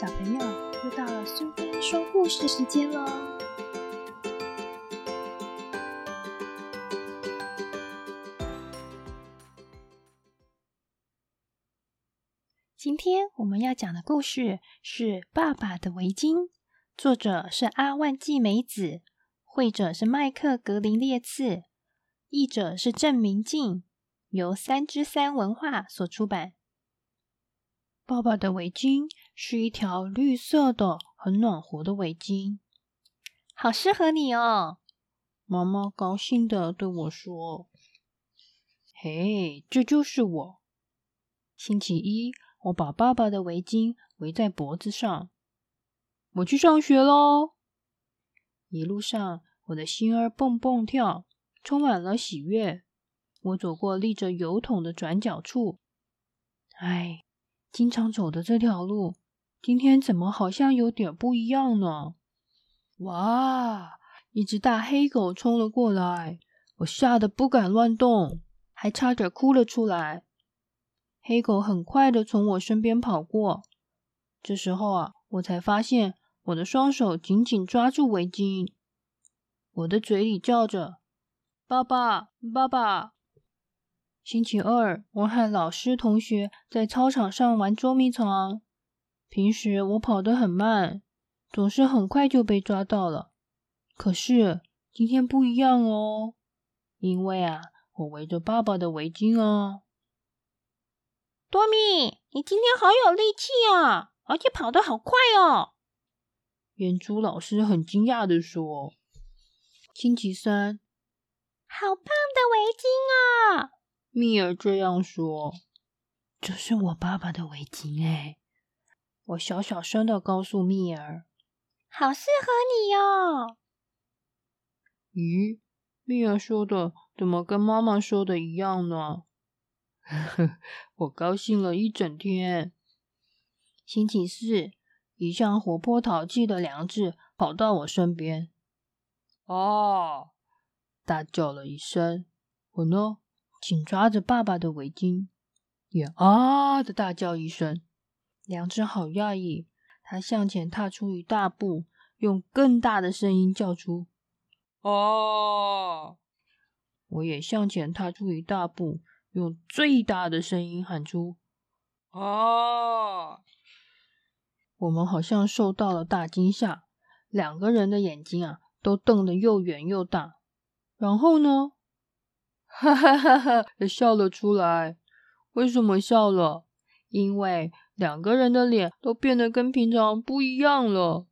小朋友，又到了苏菲说故事时间喽！今天我们要讲的故事是《爸爸的围巾》，作者是阿万纪美子，绘者是麦克格林列茨，译者是郑明静，由三之三文化所出版。爸爸的围巾是一条绿色的、很暖和的围巾，好适合你哦！妈妈高兴的对我说：“嘿，这就是我。”星期一，我把爸爸的围巾围在脖子上，我去上学喽。一路上，我的心儿蹦蹦跳，充满了喜悦。我走过立着油桶的转角处，唉。经常走的这条路，今天怎么好像有点不一样呢？哇！一只大黑狗冲了过来，我吓得不敢乱动，还差点哭了出来。黑狗很快的从我身边跑过，这时候啊，我才发现我的双手紧紧抓住围巾，我的嘴里叫着：“爸爸，爸爸。”星期二，我和老师、同学在操场上玩捉迷藏。平时我跑得很慢，总是很快就被抓到了。可是今天不一样哦，因为啊，我围着爸爸的围巾哦。多米，你今天好有力气啊，而且跑得好快哦！圆珠老师很惊讶的说：“星期三，好棒的围巾啊！”蜜儿这样说：“这是我爸爸的围巾。”哎，我小小声的告诉蜜儿：“好适合你哟。”咦，蜜儿说的怎么跟妈妈说的一样呢？我高兴了一整天。星期四，一向活泼淘气的梁志跑到我身边，哦！大叫了一声。我呢？紧抓着爸爸的围巾，也啊的大叫一声。良知好讶异，他向前踏出一大步，用更大的声音叫出：“哦！”我也向前踏出一大步，用最大的声音喊出：“哦！”我们好像受到了大惊吓，两个人的眼睛啊都瞪得又圆又大。然后呢？哈哈哈哈！笑了出来。为什么笑了？因为两个人的脸都变得跟平常不一样了。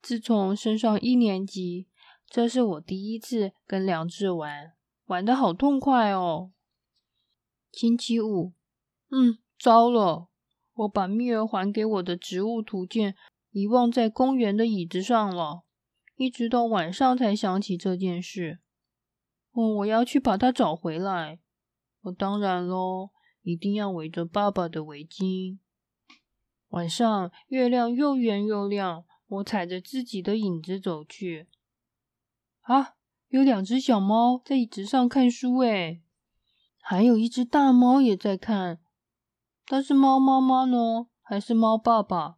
自从升上一年级，这是我第一次跟梁志玩，玩的好痛快哦。星期五，嗯，糟了，我把蜜儿还给我的植物图鉴遗忘在公园的椅子上了，一直到晚上才想起这件事。哦，我要去把它找回来。我当然喽，一定要围着爸爸的围巾。晚上月亮又圆又亮，我踩着自己的影子走去。啊，有两只小猫在椅子上看书，诶，还有一只大猫也在看。它是猫妈妈呢，还是猫爸爸？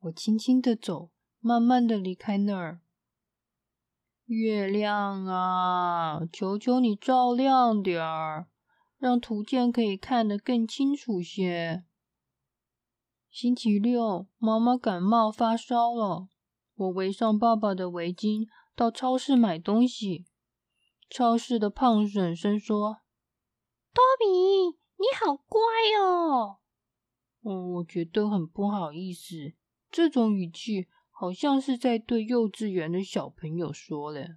我轻轻的走，慢慢的离开那儿。月亮啊，求求你照亮点儿，让图鉴可以看得更清楚些。星期六，妈妈感冒发烧了，我围上爸爸的围巾，到超市买东西。超市的胖婶婶说：“多比，你好乖哦。”哦，我觉得很不好意思，这种语气。好像是在对幼稚园的小朋友说嘞。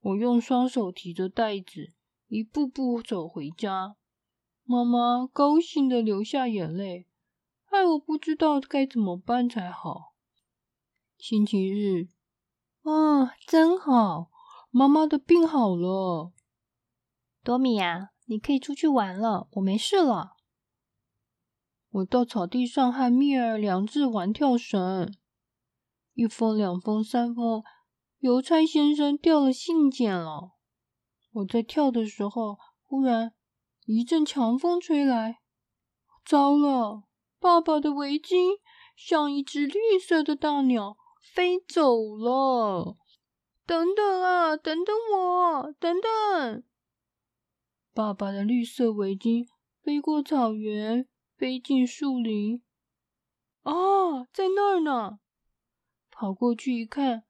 我用双手提着袋子，一步步走回家。妈妈高兴的流下眼泪，害我不知道该怎么办才好。星期日，啊，真好，妈妈的病好了。多米呀，你可以出去玩了，我没事了。我到草地上和蜜儿、良治玩跳绳。一封、两封、三封，邮差先生掉了信件了。我在跳的时候，忽然一阵强风吹来，糟了！爸爸的围巾像一只绿色的大鸟飞走了。等等啊，等等我，等等！爸爸的绿色围巾飞过草原，飞进树林。啊，在那儿呢！跑过去一看，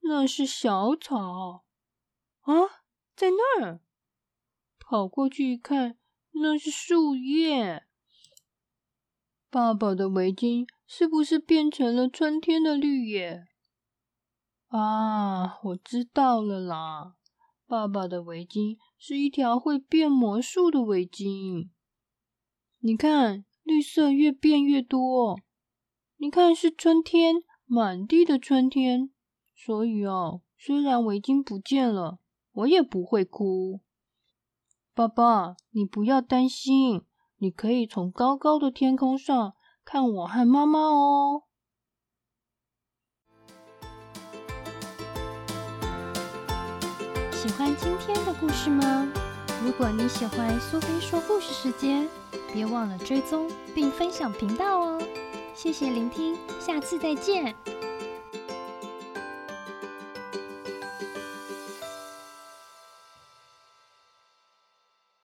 那是小草。啊，在那儿！跑过去一看，那是树叶。爸爸的围巾是不是变成了春天的绿叶？啊，我知道了啦！爸爸的围巾是一条会变魔术的围巾。你看，绿色越变越多。你看，是春天，满地的春天。所以哦，虽然围巾不见了，我也不会哭。爸爸，你不要担心，你可以从高高的天空上看我和妈妈哦。喜欢今天的故事吗？如果你喜欢苏菲说故事时间，别忘了追踪并分享频道哦。谢谢聆听，下次再见。